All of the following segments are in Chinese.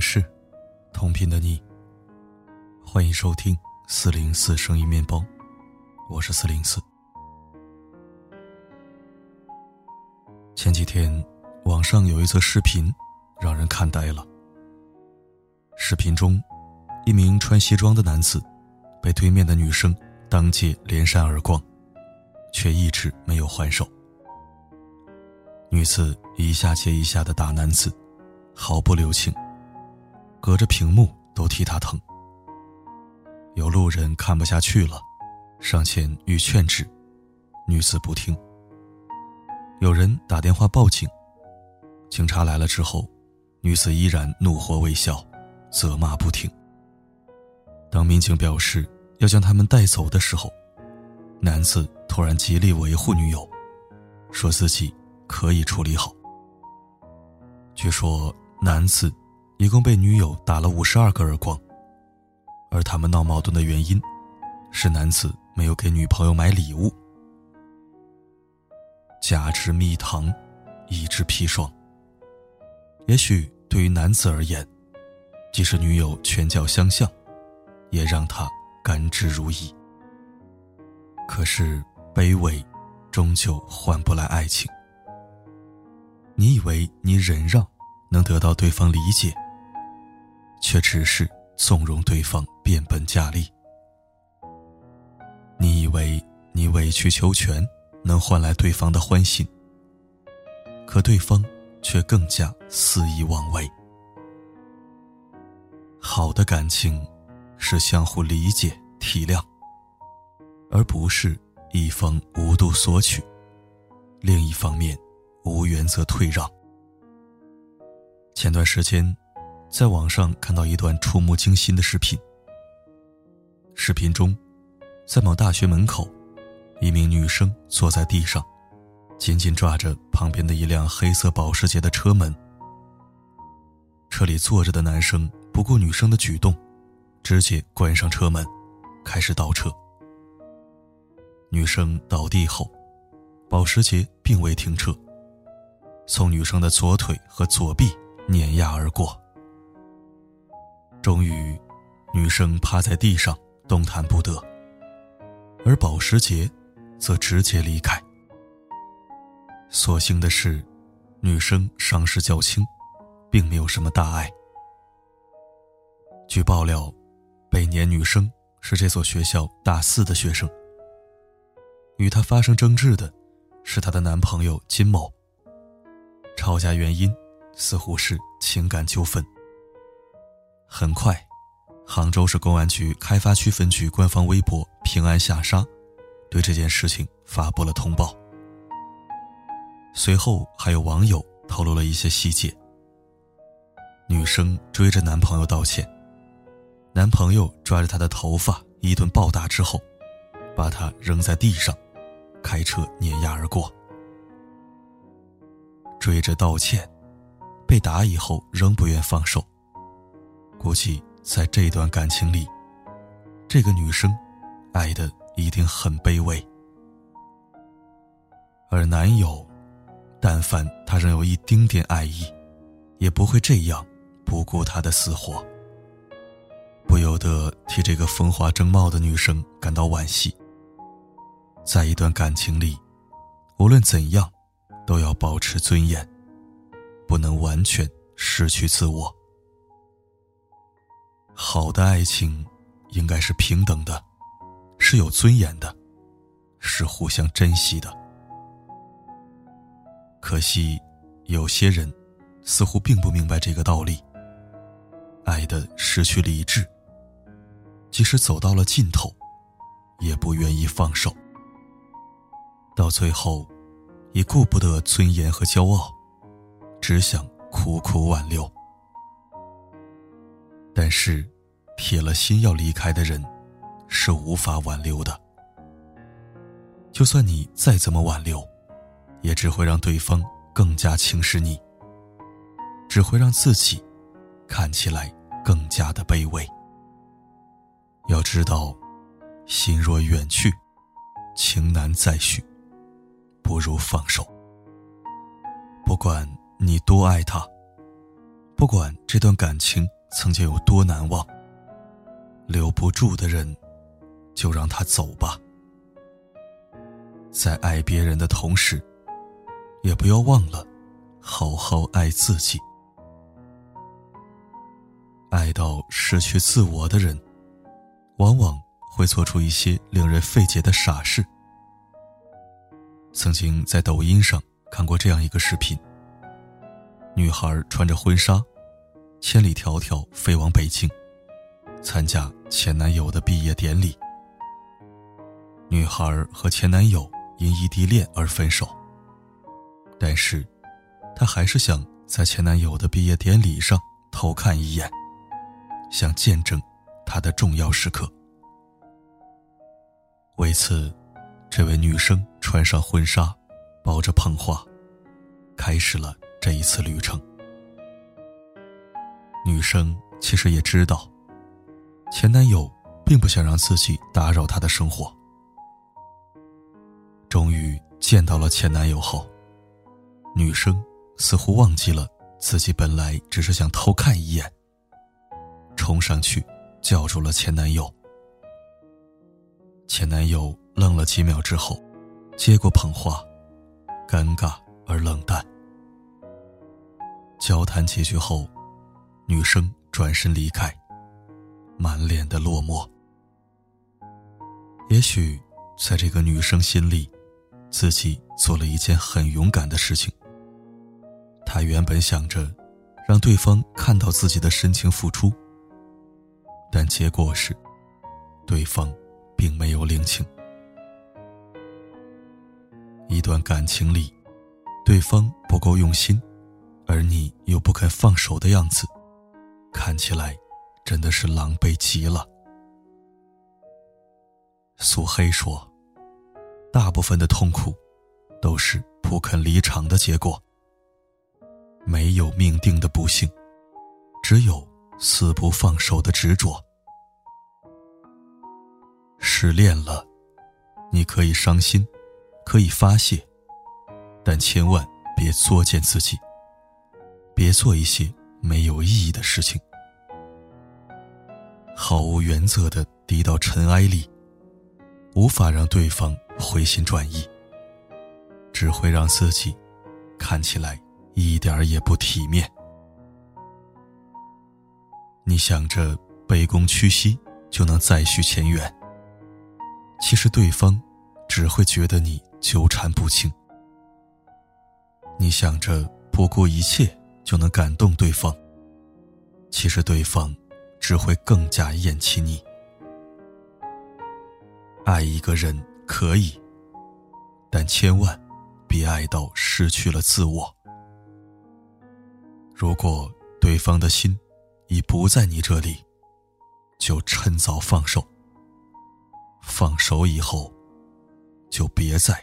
是，同频的你。欢迎收听四零四声音面包，我是四零四。前几天，网上有一则视频，让人看呆了。视频中，一名穿西装的男子被对面的女生当街连扇耳光，却一直没有还手。女子一下接一下的打男子，毫不留情，隔着屏幕都替他疼。有路人看不下去了，上前欲劝止，女子不听。有人打电话报警，警察来了之后，女子依然怒火未消，责骂不停。当民警表示要将他们带走的时候，男子突然极力维护女友，说自己。可以处理好。据说男子一共被女友打了五十二个耳光，而他们闹矛盾的原因是男子没有给女朋友买礼物。假之蜜糖，乙之砒霜。也许对于男子而言，即使女友拳脚相向，也让他甘之如饴。可是卑微，终究换不来爱情。你以为你忍让能得到对方理解，却只是纵容对方变本加厉。你以为你委曲求全能换来对方的欢心，可对方却更加肆意妄为。好的感情是相互理解体谅，而不是一方无度索取，另一方面。无原则退让。前段时间，在网上看到一段触目惊心的视频。视频中，在某大学门口，一名女生坐在地上，紧紧抓着旁边的一辆黑色保时捷的车门。车里坐着的男生不顾女生的举动，直接关上车门，开始倒车。女生倒地后，保时捷并未停车。从女生的左腿和左臂碾压而过，终于，女生趴在地上动弹不得，而保时捷则直接离开。所幸的是，女生伤势较轻，并没有什么大碍。据爆料，被撵女生是这所学校大四的学生。与她发生争执的，是她的男朋友金某。吵架原因似乎是情感纠纷。很快，杭州市公安局开发区分局官方微博“平安下沙”对这件事情发布了通报。随后，还有网友透露了一些细节：女生追着男朋友道歉，男朋友抓着她的头发一顿暴打之后，把她扔在地上，开车碾压而过。追着道歉，被打以后仍不愿放手。估计在这段感情里，这个女生爱的一定很卑微。而男友，但凡他仍有一丁点爱意，也不会这样不顾她的死活。不由得替这个风华正茂的女生感到惋惜。在一段感情里，无论怎样。都要保持尊严，不能完全失去自我。好的爱情应该是平等的，是有尊严的，是互相珍惜的。可惜，有些人似乎并不明白这个道理。爱的失去理智，即使走到了尽头，也不愿意放手。到最后。已顾不得尊严和骄傲，只想苦苦挽留。但是，铁了心要离开的人，是无法挽留的。就算你再怎么挽留，也只会让对方更加轻视你，只会让自己看起来更加的卑微。要知道，心若远去，情难再续。不如放手。不管你多爱他，不管这段感情曾经有多难忘，留不住的人，就让他走吧。在爱别人的同时，也不要忘了好好爱自己。爱到失去自我的人，往往会做出一些令人费解的傻事。曾经在抖音上看过这样一个视频：女孩穿着婚纱，千里迢迢飞往北京，参加前男友的毕业典礼。女孩和前男友因异地恋而分手，但是，她还是想在前男友的毕业典礼上偷看一眼。想见证他的重要时刻。为此，这位女生穿上婚纱，抱着捧花，开始了这一次旅程。女生其实也知道，前男友并不想让自己打扰他的生活。终于见到了前男友后，女生似乎忘记了自己本来只是想偷看一眼。冲上去，叫住了前男友。前男友愣了几秒之后，接过捧花，尴尬而冷淡。交谈几句后，女生转身离开，满脸的落寞。也许，在这个女生心里，自己做了一件很勇敢的事情。她原本想着，让对方看到自己的深情付出。但结果是，对方并没有领情。一段感情里，对方不够用心，而你又不肯放手的样子，看起来真的是狼狈极了。苏黑说：“大部分的痛苦，都是不肯离场的结果。没有命定的不幸，只有。”死不放手的执着。失恋了，你可以伤心，可以发泄，但千万别作践自己，别做一些没有意义的事情。毫无原则的低到尘埃里，无法让对方回心转意，只会让自己看起来一点儿也不体面。你想着卑躬屈膝就能再续前缘，其实对方只会觉得你纠缠不清。你想着不顾一切就能感动对方，其实对方只会更加厌弃你。爱一个人可以，但千万别爱到失去了自我。如果对方的心。已不在你这里，就趁早放手。放手以后，就别再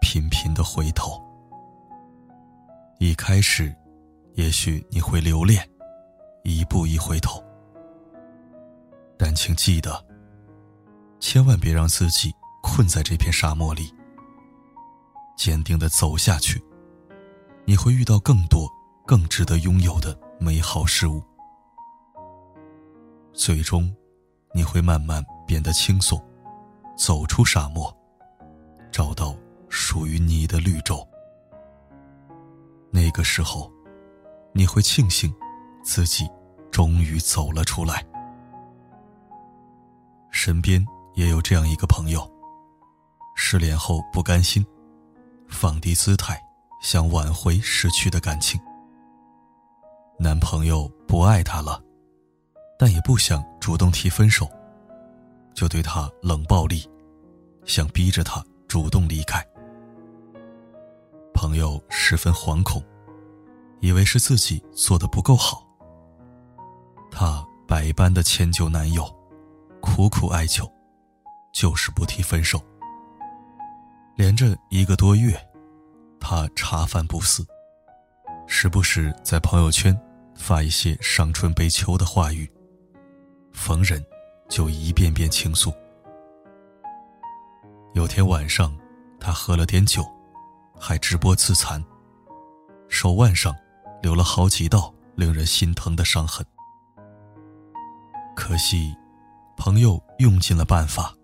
频频的回头。一开始，也许你会留恋，一步一回头，但请记得，千万别让自己困在这片沙漠里。坚定的走下去，你会遇到更多更值得拥有的美好事物。最终，你会慢慢变得轻松，走出沙漠，找到属于你的绿洲。那个时候，你会庆幸自己终于走了出来。身边也有这样一个朋友，失恋后不甘心，放低姿态想挽回失去的感情。男朋友不爱她了。但也不想主动提分手，就对她冷暴力，想逼着她主动离开。朋友十分惶恐，以为是自己做的不够好。他百般的迁就男友，苦苦哀求，就是不提分手。连着一个多月，他茶饭不思，时不时在朋友圈发一些伤春悲秋的话语。逢人，就一遍遍倾诉。有天晚上，他喝了点酒，还直播自残，手腕上留了好几道令人心疼的伤痕。可惜，朋友用尽了办法，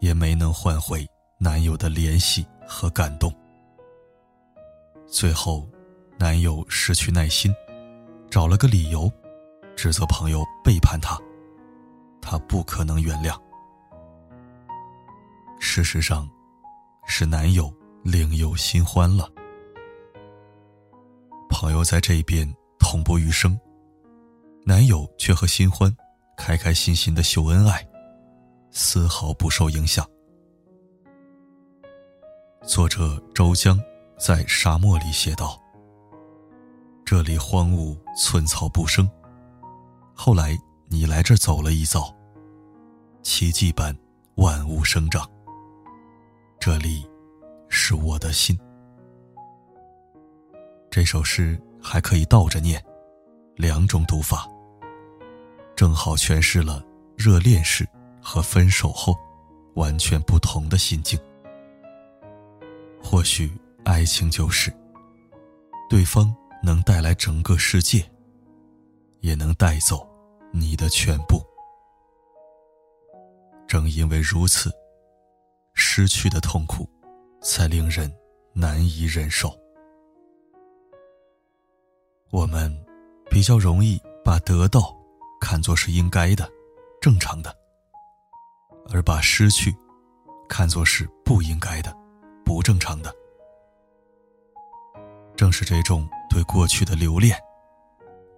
也没能换回男友的联系和感动。最后，男友失去耐心，找了个理由，指责朋友背叛他。他不可能原谅。事实上，是男友另有新欢了。朋友在这边痛不欲生，男友却和新欢开开心心的秀恩爱，丝毫不受影响。作者周江在《沙漠》里写道：“这里荒芜，寸草不生。后来你来这走了一遭，奇迹般万物生长。这里，是我的心。”这首诗还可以倒着念，两种读法，正好诠释了热恋时和分手后完全不同的心境。或许爱情就是，对方能带来整个世界，也能带走你的全部。正因为如此，失去的痛苦才令人难以忍受。我们比较容易把得到看作是应该的、正常的，而把失去看作是不应该的、不正常的。正是这种对过去的留恋，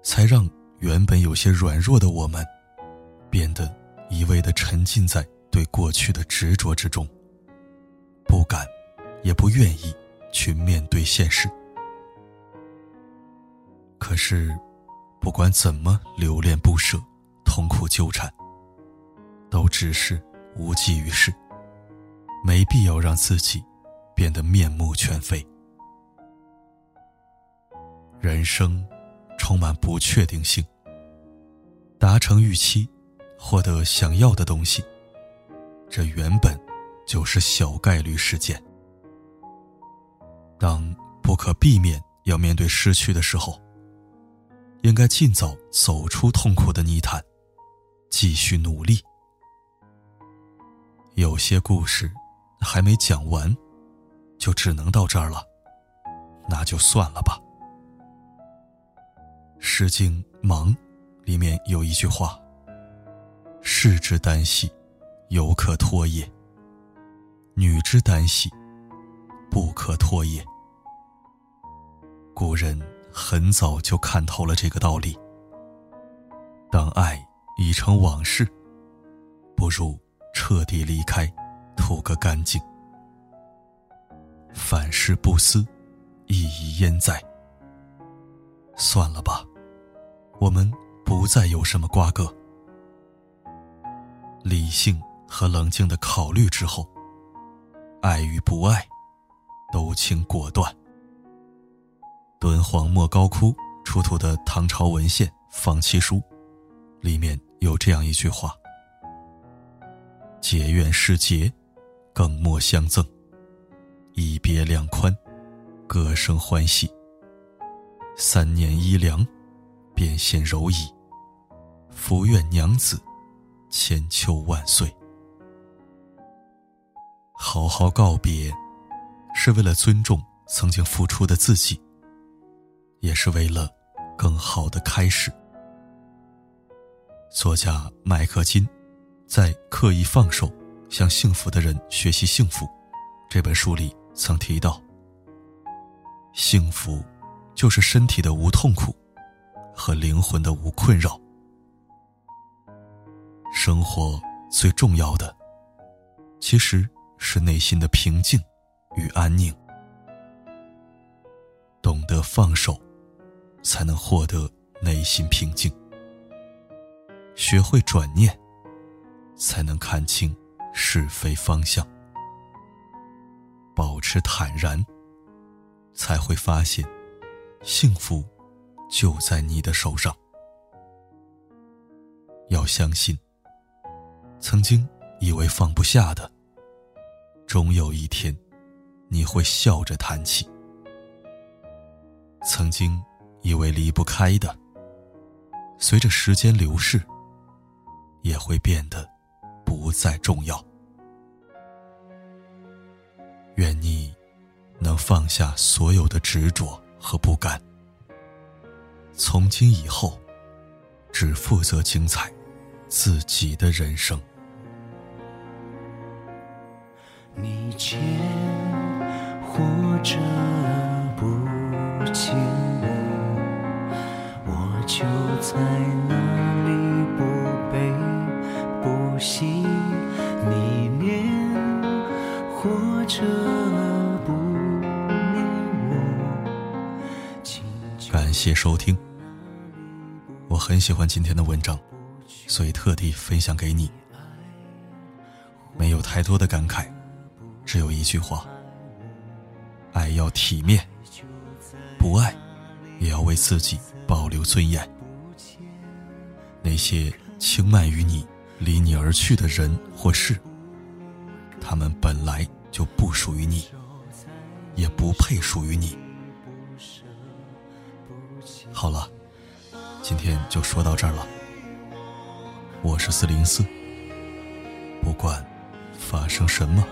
才让原本有些软弱的我们，变得一味的沉浸在对过去的执着之中，不敢，也不愿意去面对现实。可是，不管怎么留恋不舍、痛苦纠缠，都只是无济于事。没必要让自己变得面目全非。人生充满不确定性，达成预期，获得想要的东西，这原本就是小概率事件。当不可避免要面对失去的时候，应该尽早走出痛苦的泥潭，继续努力。有些故事还没讲完，就只能到这儿了，那就算了吧。《诗经·芒》里面有一句话：“士之耽兮，犹可脱也；女之耽兮，不可脱也。”古人。很早就看透了这个道理。当爱已成往事，不如彻底离开，图个干净。凡事不思，意义焉在？算了吧，我们不再有什么瓜葛。理性和冷静的考虑之后，爱与不爱，都请果断。敦煌莫高窟出土的唐朝文献《方七书》，里面有这样一句话：“结怨是结，更莫相赠；一别两宽，各生欢喜。三年衣凉，便现柔矣。福愿娘子，千秋万岁。”好好告别，是为了尊重曾经付出的自己。也是为了更好的开始。作家麦克金在《刻意放手，向幸福的人学习幸福》这本书里曾提到：幸福就是身体的无痛苦和灵魂的无困扰。生活最重要的，其实是内心的平静与安宁。懂得放手。才能获得内心平静，学会转念，才能看清是非方向，保持坦然，才会发现幸福就在你的手上。要相信，曾经以为放不下的，终有一天你会笑着谈起。曾经。以为离不开的，随着时间流逝，也会变得不再重要。愿你能放下所有的执着和不甘，从今以后，只负责精彩自己的人生。你见或者不见，就在那里不悲不喜。你念或者不念我，感谢收听。我很喜欢今天的文章，所以特地分享给你。没有太多的感慨。只有一句话：爱要体面，不爱也要为自己保留尊严。那些轻慢于你、离你而去的人或事，他们本来就不属于你，也不配属于你。好了，今天就说到这儿了。我是四零四，不管发生什么。